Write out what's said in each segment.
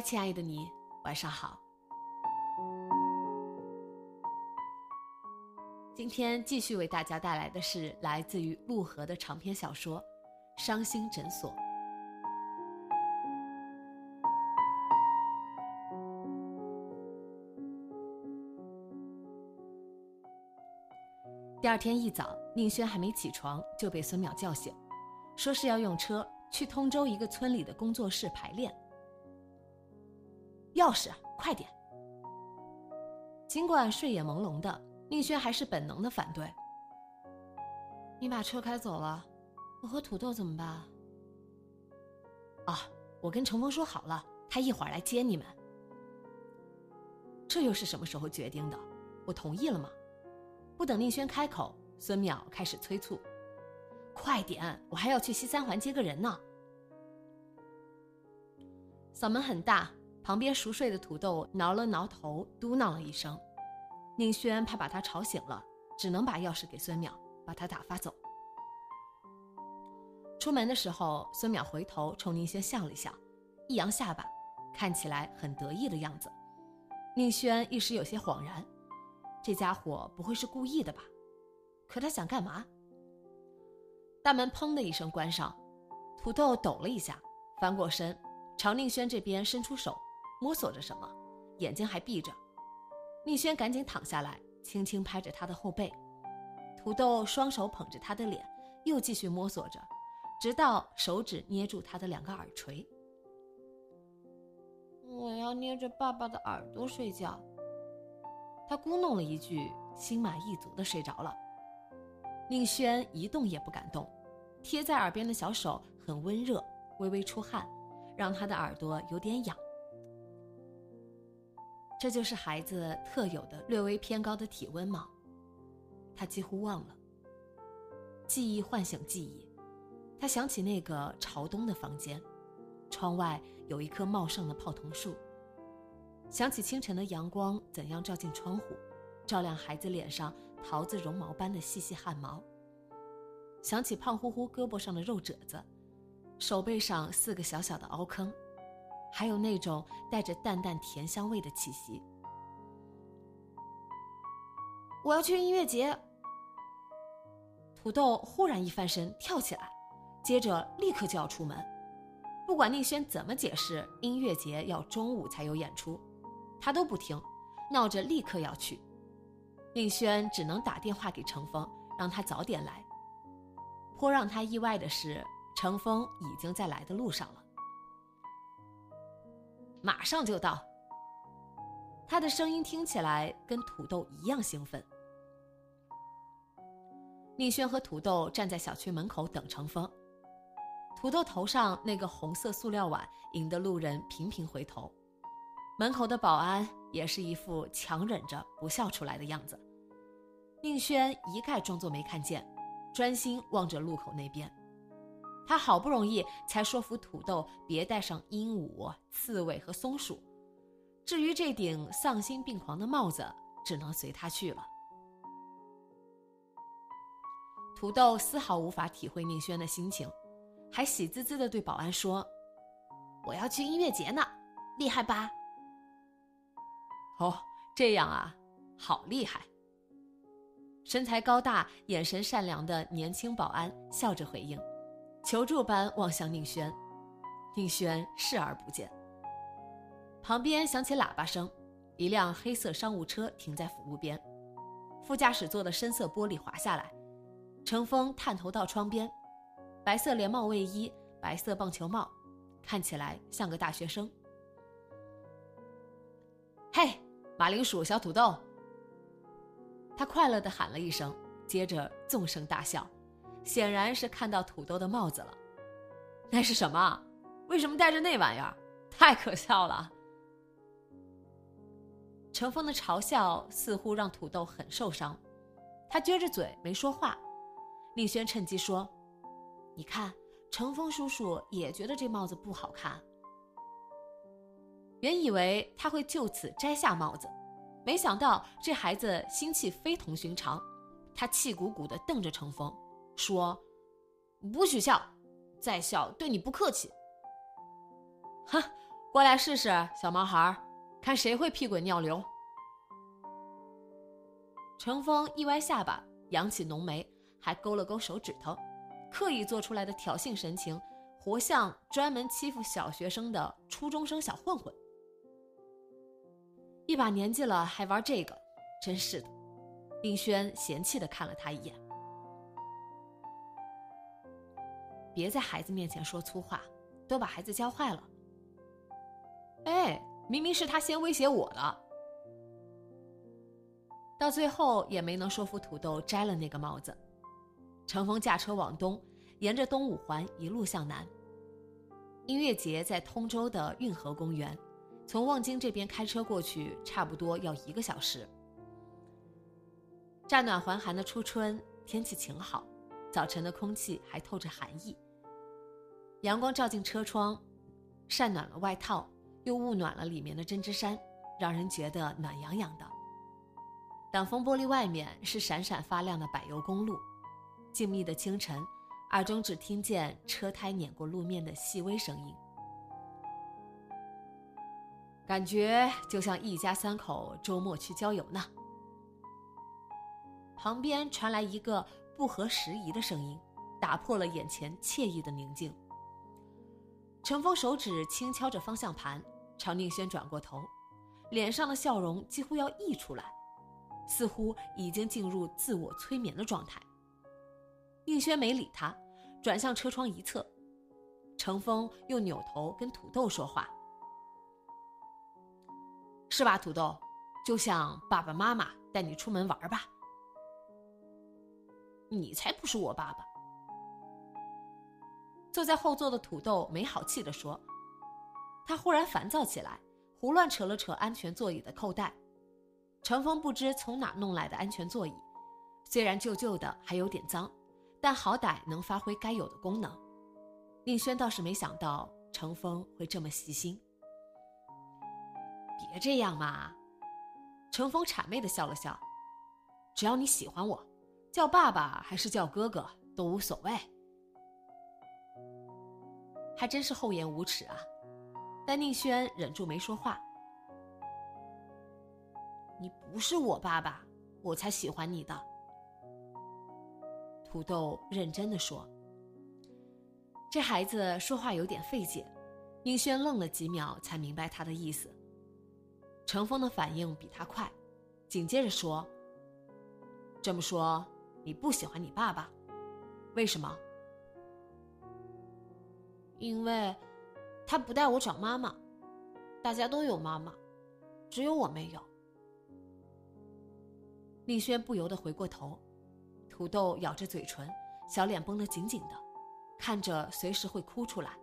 亲爱的你，晚上好。今天继续为大家带来的是来自于陆河的长篇小说《伤心诊所》。第二天一早，宁轩还没起床就被孙淼叫醒，说是要用车去通州一个村里的工作室排练。钥匙，快点！尽管睡眼朦胧的，宁轩还是本能的反对。你把车开走了，我和土豆怎么办？啊，我跟程峰说好了，他一会儿来接你们。这又是什么时候决定的？我同意了吗？不等宁轩开口，孙淼开始催促：“快点，我还要去西三环接个人呢。”嗓门很大。旁边熟睡的土豆挠了挠头，嘟囔了一声。宁轩怕把他吵醒了，只能把钥匙给孙淼，把他打发走。出门的时候，孙淼回头冲宁轩笑了笑，一扬下巴，看起来很得意的样子。宁轩一时有些恍然，这家伙不会是故意的吧？可他想干嘛？大门砰的一声关上，土豆抖了一下，翻过身，朝宁轩这边伸出手。摸索着什么，眼睛还闭着。宁轩赶紧躺下来，轻轻拍着他的后背。土豆双手捧着他的脸，又继续摸索着，直到手指捏住他的两个耳垂。我要捏着爸爸的耳朵睡觉。他咕哝了一句，心满意足的睡着了。宁轩一动也不敢动，贴在耳边的小手很温热，微微出汗，让他的耳朵有点痒。这就是孩子特有的略微偏高的体温吗？他几乎忘了。记忆唤醒记忆，他想起那个朝东的房间，窗外有一棵茂盛的泡桐树。想起清晨的阳光怎样照进窗户，照亮孩子脸上桃子绒毛般的细细汗毛。想起胖乎乎胳膊上的肉褶子，手背上四个小小的凹坑。还有那种带着淡淡甜香味的气息。我要去音乐节。土豆忽然一翻身跳起来，接着立刻就要出门。不管宁轩怎么解释，音乐节要中午才有演出，他都不听，闹着立刻要去。宁轩只能打电话给程峰，让他早点来。颇让他意外的是，程峰已经在来的路上了。马上就到。他的声音听起来跟土豆一样兴奋。宁轩和土豆站在小区门口等程峰。土豆头上那个红色塑料碗引得路人频频回头。门口的保安也是一副强忍着不笑出来的样子。宁轩一概装作没看见，专心望着路口那边。他好不容易才说服土豆别带上鹦鹉、刺猬和松鼠，至于这顶丧心病狂的帽子，只能随他去了。土豆丝毫无法体会宁轩的心情，还喜滋滋的对保安说：“我要去音乐节呢，厉害吧？”“哦，这样啊，好厉害。”身材高大、眼神善良的年轻保安笑着回应。求助般望向宁轩，宁轩视而不见。旁边响起喇叭声，一辆黑色商务车停在辅路边，副驾驶座的深色玻璃滑下来，程峰探头到窗边，白色连帽卫衣，白色棒球帽，看起来像个大学生。嘿，马铃薯小土豆！他快乐地喊了一声，接着纵声大笑，显然是看到土豆的帽子了。那是什么？为什么戴着那玩意儿？太可笑了！程峰的嘲笑似乎让土豆很受伤，他撅着嘴没说话。宁轩趁机说：“你看，程峰叔叔也觉得这帽子不好看。”原以为他会就此摘下帽子，没想到这孩子心气非同寻常。他气鼓鼓地瞪着程峰，说：“不许笑，再笑对你不客气。”哈，过来试试，小毛孩看谁会屁滚尿流。程峰一歪下巴，扬起浓眉，还勾了勾手指头，刻意做出来的挑衅神情，活像专门欺负小学生的初中生小混混。一把年纪了还玩这个，真是的。宁轩嫌弃的看了他一眼。别在孩子面前说粗话，都把孩子教坏了。哎，明明是他先威胁我的。到最后也没能说服土豆摘了那个帽子。程峰驾车往东，沿着东五环一路向南。音乐节在通州的运河公园。从望京这边开车过去，差不多要一个小时。乍暖还寒的初春，天气晴好，早晨的空气还透着寒意。阳光照进车窗，晒暖了外套，又捂暖了里面的针织衫，让人觉得暖洋洋的。挡风玻璃外面是闪闪发亮的柏油公路，静谧的清晨，耳中只听见车胎碾过路面的细微声音。感觉就像一家三口周末去郊游呢。旁边传来一个不合时宜的声音，打破了眼前惬意的宁静。程峰手指轻敲着方向盘，朝宁轩转过头，脸上的笑容几乎要溢出来，似乎已经进入自我催眠的状态。宁轩没理他，转向车窗一侧，程峰又扭头跟土豆说话。是吧，土豆？就像爸爸妈妈带你出门玩吧。你才不是我爸爸。坐在后座的土豆没好气地说。他忽然烦躁起来，胡乱扯了扯安全座椅的扣带。程峰不知从哪弄来的安全座椅，虽然旧旧的，还有点脏，但好歹能发挥该有的功能。宁轩倒是没想到程峰会这么细心。别这样嘛，程峰谄媚的笑了笑。只要你喜欢我，叫爸爸还是叫哥哥都无所谓。还真是厚颜无耻啊！但宁轩忍住没说话。你不是我爸爸，我才喜欢你的。土豆认真的说。这孩子说话有点费解，宁轩愣了几秒才明白他的意思。程峰的反应比他快，紧接着说：“这么说，你不喜欢你爸爸？为什么？因为，他不带我找妈妈。大家都有妈妈，只有我没有。”丽轩不由得回过头，土豆咬着嘴唇，小脸绷得紧紧的，看着随时会哭出来。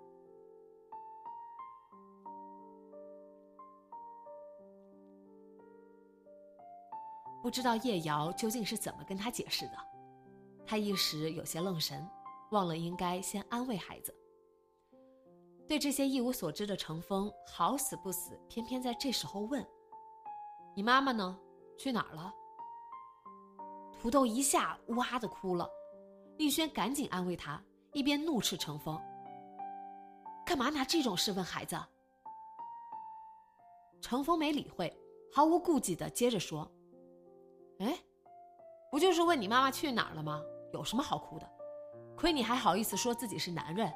不知道叶瑶究竟是怎么跟他解释的，他一时有些愣神，忘了应该先安慰孩子。对这些一无所知的程峰，好死不死，偏偏在这时候问：“你妈妈呢？去哪儿了？”土豆一下哇的哭了，丽轩赶紧安慰他，一边怒斥程峰：“干嘛拿这种事问孩子？”程峰没理会，毫无顾忌的接着说。哎，不就是问你妈妈去哪儿了吗？有什么好哭的？亏你还好意思说自己是男人。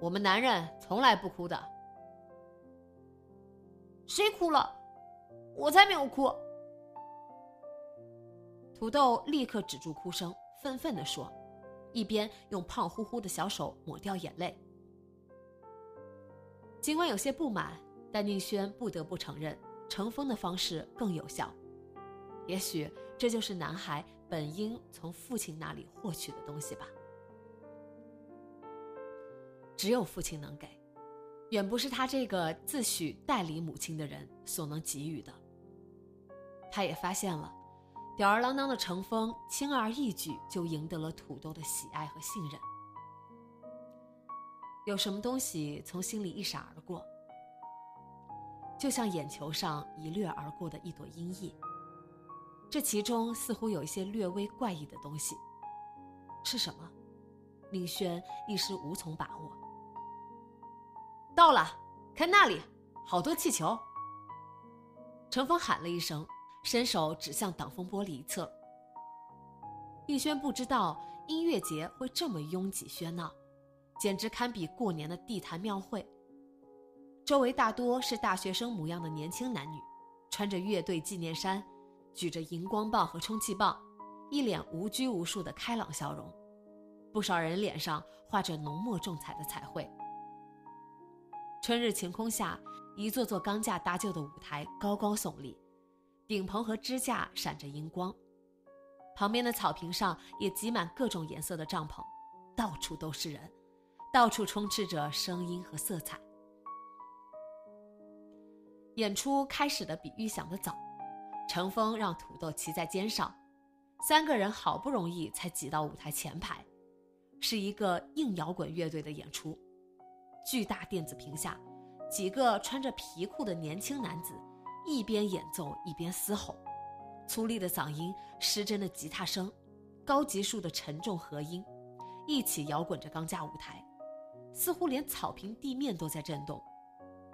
我们男人从来不哭的。谁哭了？我才没有哭。土豆立刻止住哭声，愤愤地说，一边用胖乎乎的小手抹掉眼泪。尽管有些不满，但宁轩不得不承认，程峰的方式更有效。也许这就是男孩本应从父亲那里获取的东西吧。只有父亲能给，远不是他这个自诩代理母亲的人所能给予的。他也发现了，吊儿郎当的程峰轻而易举就赢得了土豆的喜爱和信任。有什么东西从心里一闪而过，就像眼球上一掠而过的一朵阴翳。这其中似乎有一些略微怪异的东西，是什么？宁轩一时无从把握。到了，看那里，好多气球。程峰喊了一声，伸手指向挡风玻璃一侧。宁轩不知道音乐节会这么拥挤喧闹，简直堪比过年的地坛庙会。周围大多是大学生模样的年轻男女，穿着乐队纪念衫，举着荧光棒和充气棒，一脸无拘无束的开朗笑容。不少人脸上画着浓墨重彩的彩绘。春日晴空下，一座座钢架搭就的舞台高高耸立，顶棚和支架闪着荧光，旁边的草坪上也挤满各种颜色的帐篷，到处都是人，到处充斥着声音和色彩。演出开始的比预想的早，程峰让土豆骑在肩上，三个人好不容易才挤到舞台前排，是一个硬摇滚乐队的演出。巨大电子屏下，几个穿着皮裤的年轻男子一边演奏一边嘶吼，粗粝的嗓音、失真的吉他声、高级数的沉重和音，一起摇滚着钢架舞台，似乎连草坪地面都在震动。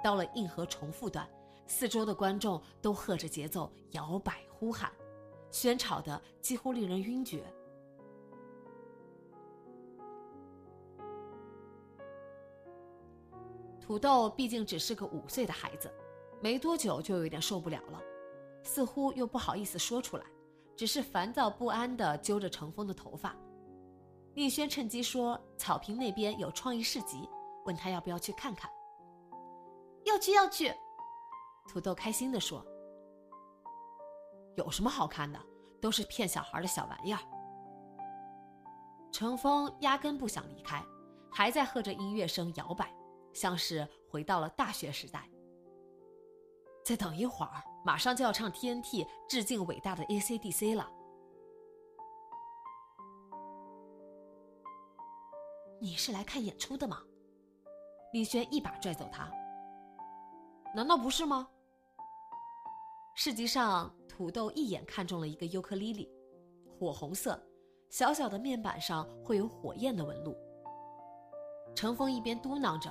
到了硬核重复段，四周的观众都和着节奏摇摆呼喊，喧吵的几乎令人晕厥。土豆毕竟只是个五岁的孩子，没多久就有点受不了了，似乎又不好意思说出来，只是烦躁不安地揪着程峰的头发。宁轩趁机说：“草坪那边有创意市集，问他要不要去看看。”“要去，要去。”土豆开心地说。“有什么好看的？都是骗小孩的小玩意儿。”程峰压根不想离开，还在和着音乐声摇摆。像是回到了大学时代。再等一会儿，马上就要唱 TNT 致敬伟大的 AC/DC 了。你是来看演出的吗？李轩一把拽走他。难道不是吗？市集上，土豆一眼看中了一个尤克里里，火红色，小小的面板上会有火焰的纹路。程峰一边嘟囔着。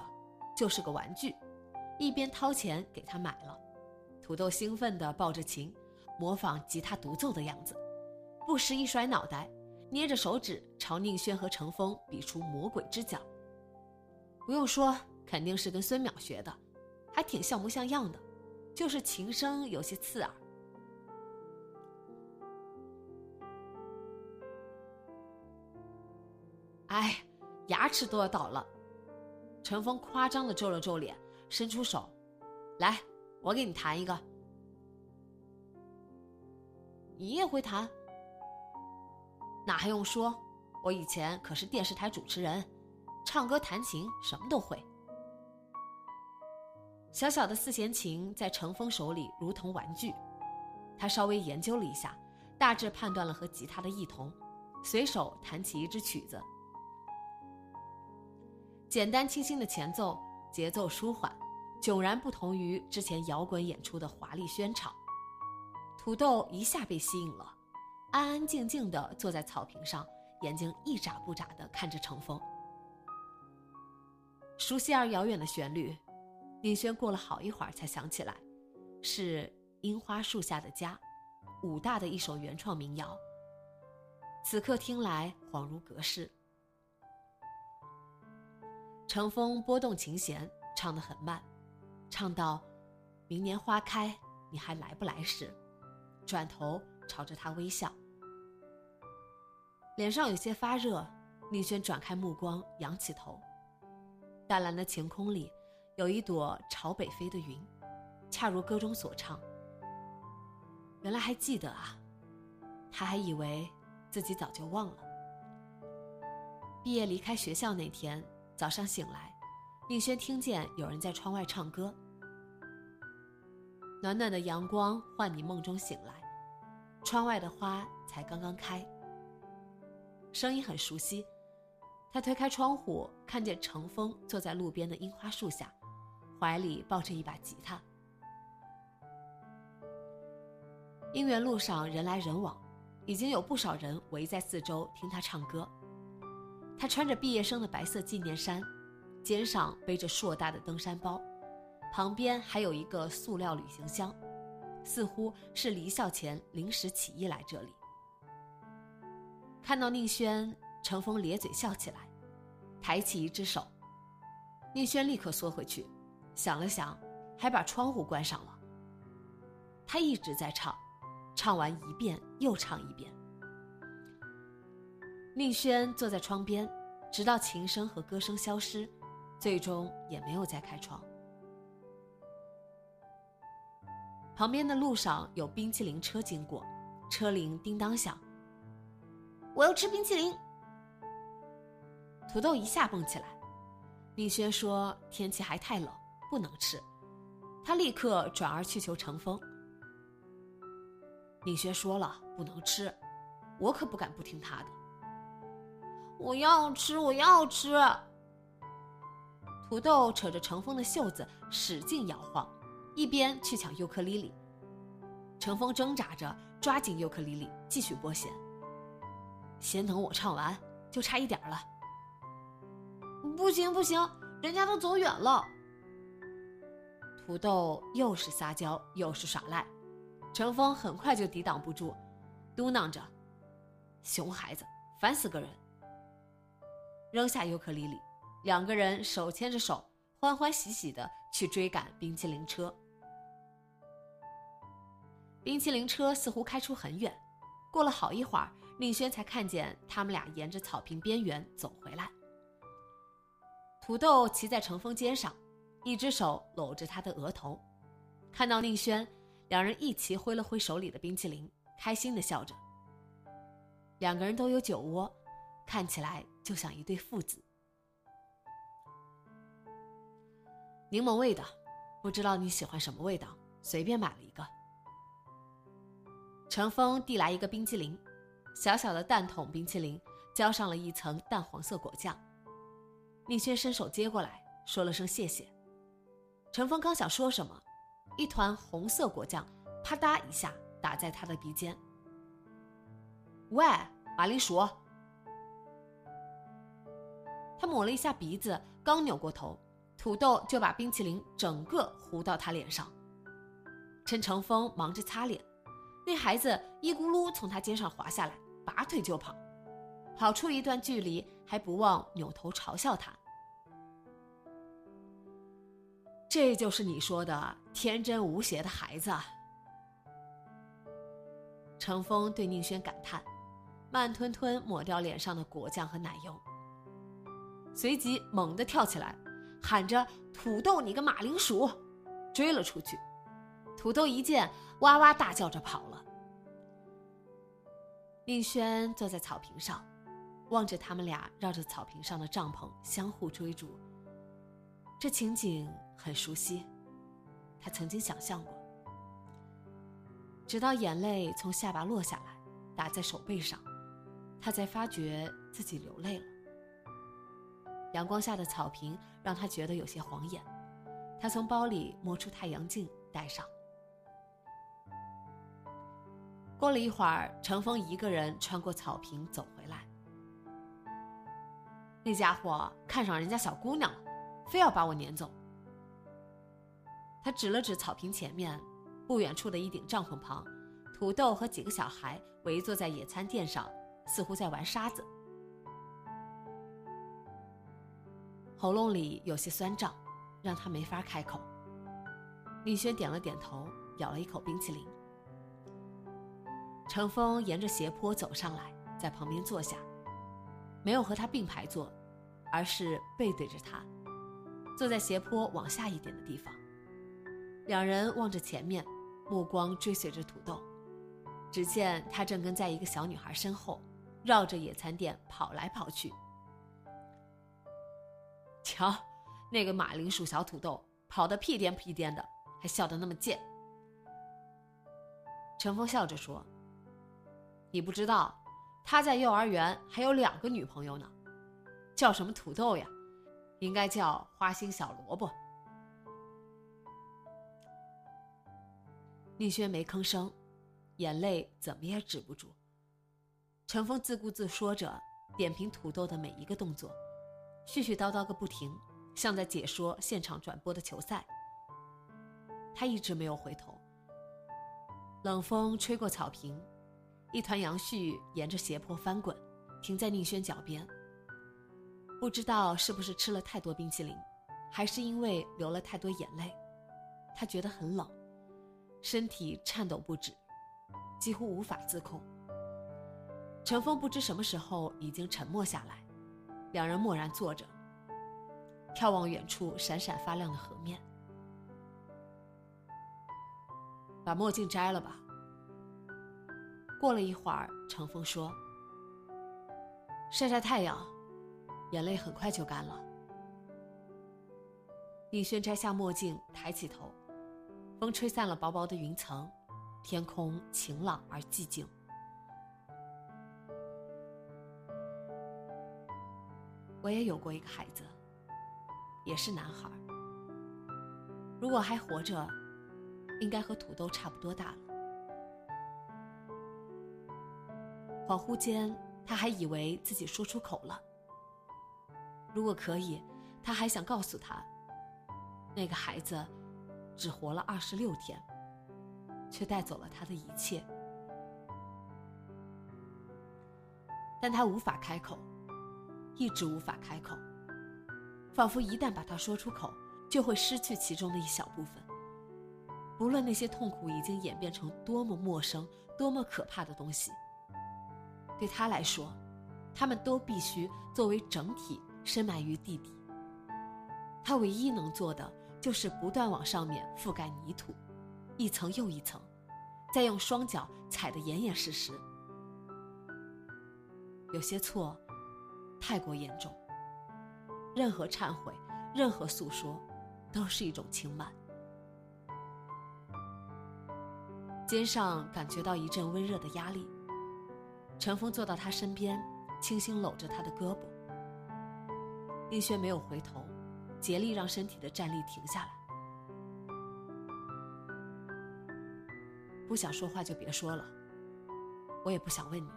就是个玩具，一边掏钱给他买了。土豆兴奋地抱着琴，模仿吉他独奏的样子，不时一甩脑袋，捏着手指朝宁轩和程峰比出魔鬼之角。不用说，肯定是跟孙淼学的，还挺像模像样的，就是琴声有些刺耳。哎，牙齿都要倒了。陈峰夸张的皱了皱脸，伸出手：“来，我给你弹一个。你也会弹？那还用说？我以前可是电视台主持人，唱歌、弹琴什么都会。”小小的四弦琴在程峰手里如同玩具，他稍微研究了一下，大致判断了和吉他的异同，随手弹起一支曲子。简单清新的前奏，节奏舒缓，迥然不同于之前摇滚演出的华丽喧吵。土豆一下被吸引了，安安静静地坐在草坪上，眼睛一眨不眨地看着程峰。熟悉而遥远的旋律，宁轩过了好一会儿才想起来，是《樱花树下的家》，武大的一首原创民谣。此刻听来，恍如隔世。乘风拨动琴弦，唱得很慢，唱到“明年花开，你还来不来”时，转头朝着他微笑，脸上有些发热。宁轩转开目光，仰起头，淡蓝的晴空里有一朵朝北飞的云，恰如歌中所唱。原来还记得啊，他还以为自己早就忘了。毕业离开学校那天早上醒来，宁轩听见有人在窗外唱歌。暖暖的阳光唤你梦中醒来，窗外的花才刚刚开。声音很熟悉。他推开窗户，看见程峰坐在路边的樱花树下，怀里抱着一把吉他。姻缘路上人来人往，已经有不少人围在四周听他唱歌。他穿着毕业生的白色纪念衫，肩上背着硕大的登山包，旁边还有一个塑料旅行箱，似乎是离校前临时起意来这里。看到宁轩。程峰咧嘴笑起来，抬起一只手。宁轩立刻缩回去，想了想，还把窗户关上了。他一直在唱，唱完一遍又唱一遍。宁轩坐在窗边，直到琴声和歌声消失，最终也没有再开窗。旁边的路上有冰淇淋车经过，车铃叮当响。我要吃冰淇淋。土豆一下蹦起来，宁轩说：“天气还太冷，不能吃。”他立刻转而去求程峰。宁轩说了不能吃，我可不敢不听他的。我要吃，我要吃。土豆扯着程峰的袖子使劲摇晃，一边去抢尤克里里。程峰挣扎着抓紧尤克里里，继续拨弦。先等我唱完，就差一点了。不行不行，人家都走远了。土豆又是撒娇又是耍赖，程峰很快就抵挡不住，嘟囔着：“熊孩子，烦死个人。”扔下尤克里里，两个人手牵着手，欢欢喜喜的去追赶冰淇淋车。冰淇淋车似乎开出很远，过了好一会儿，宁轩才看见他们俩沿着草坪边缘走回来。土豆骑在程峰肩上，一只手搂着他的额头，看到宁轩，两人一齐挥了挥手里的冰淇淋，开心的笑着。两个人都有酒窝，看起来就像一对父子。柠檬味的，不知道你喜欢什么味道，随便买了一个。程峰递来一个冰淇淋，小小的蛋筒冰淇淋，浇上了一层淡黄色果酱。宁轩伸手接过来，说了声谢谢。陈峰刚想说什么，一团红色果酱啪嗒一下打在他的鼻尖。喂，马铃薯！他抹了一下鼻子，刚扭过头，土豆就把冰淇淋整个糊到他脸上。趁程峰忙着擦脸，那孩子一咕噜从他肩上滑下来，拔腿就跑，跑出一段距离还不忘扭头嘲笑他。这就是你说的天真无邪的孩子。程峰对宁轩感叹，慢吞吞抹掉脸上的果酱和奶油，随即猛地跳起来，喊着“土豆，你个马铃薯”，追了出去。土豆一见，哇哇大叫着跑了。宁轩坐在草坪上，望着他们俩绕着草坪上的帐篷相互追逐。这情景很熟悉，他曾经想象过。直到眼泪从下巴落下来，打在手背上，他才发觉自己流泪了。阳光下的草坪让他觉得有些晃眼，他从包里摸出太阳镜戴上。过了一会儿，程峰一个人穿过草坪走回来，那家伙看上人家小姑娘了。非要把我撵走。他指了指草坪前面，不远处的一顶帐篷旁，土豆和几个小孩围坐在野餐垫上，似乎在玩沙子。喉咙里有些酸胀，让他没法开口。宁轩点了点头，咬了一口冰淇淋。程峰沿着斜坡走上来，在旁边坐下，没有和他并排坐，而是背对着他，坐在斜坡往下一点的地方。两人望着前面，目光追随着土豆。只见他正跟在一个小女孩身后，绕着野餐垫跑来跑去。瞧，那个马铃薯小土豆跑得屁颠屁颠的，还笑得那么贱。陈峰笑着说：“你不知道，他在幼儿园还有两个女朋友呢，叫什么土豆呀？应该叫花心小萝卜。”宁轩没吭声。眼泪怎么也止不住。陈峰自顾自说着，点评土豆的每一个动作，絮絮叨叨个不停，像在解说现场转播的球赛。他一直没有回头。冷风吹过草坪，一团杨絮沿着斜坡翻滚，停在宁轩脚边。不知道是不是吃了太多冰淇淋，还是因为流了太多眼泪，他觉得很冷，身体颤抖不止。几乎无法自控。陈峰不知什么时候已经沉默下来，两人默然坐着，眺望远处闪闪发亮的河面。把墨镜摘了吧。过了一会儿，程峰说：“晒晒太阳，眼泪很快就干了。”宁轩摘下墨镜，抬起头，风吹散了薄薄的云层。天空晴朗而寂静。我也有过一个孩子，也是男孩。如果还活着，应该和土豆差不多大了。恍惚间，他还以为自己说出口了。如果可以，他还想告诉他，那个孩子只活了二十六天。却带走了他的一切，但他无法开口，一直无法开口，仿佛一旦把它说出口，就会失去其中的一小部分。不论那些痛苦已经演变成多么陌生、多么可怕的东西，对他来说，他们都必须作为整体深埋于地底。他唯一能做的，就是不断往上面覆盖泥土。一层又一层，再用双脚踩得严严实实。有些错太过严重，任何忏悔，任何诉说，都是一种轻慢。肩上感觉到一阵温热的压力，陈峰坐到他身边，轻轻搂着他的胳膊。宁轩没有回头，竭力让身体的站立停下来。不想说话就别说了，我也不想问你。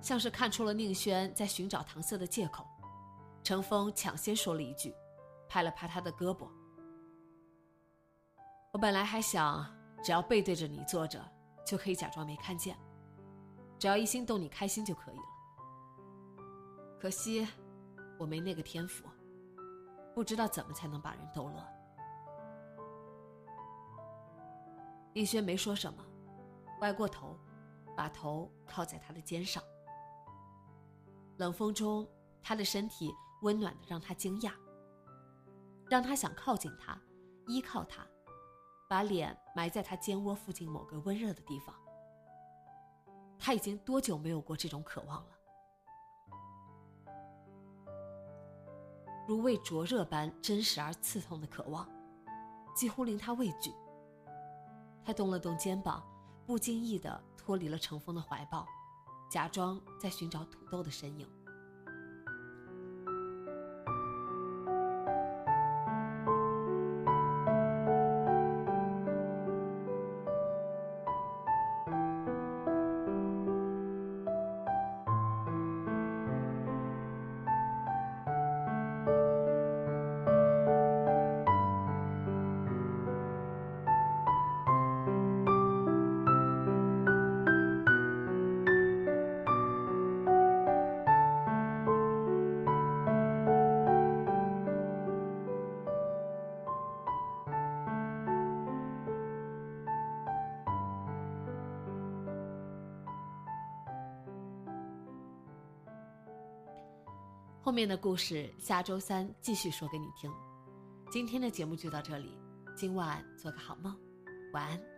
像是看出了宁轩在寻找搪塞的借口，程峰抢先说了一句，拍了拍他的胳膊。我本来还想，只要背对着你坐着，就可以假装没看见，只要一心逗你开心就可以了。可惜，我没那个天赋，不知道怎么才能把人逗乐。逸轩没说什么，歪过头，把头靠在他的肩上。冷风中，他的身体温暖的让他惊讶，让他想靠近他，依靠他，把脸埋在他肩窝附近某个温热的地方。他已经多久没有过这种渴望了？如未灼热般真实而刺痛的渴望，几乎令他畏惧。他动了动肩膀，不经意地脱离了程峰的怀抱，假装在寻找土豆的身影。后面的故事下周三继续说给你听。今天的节目就到这里，今晚做个好梦，晚安。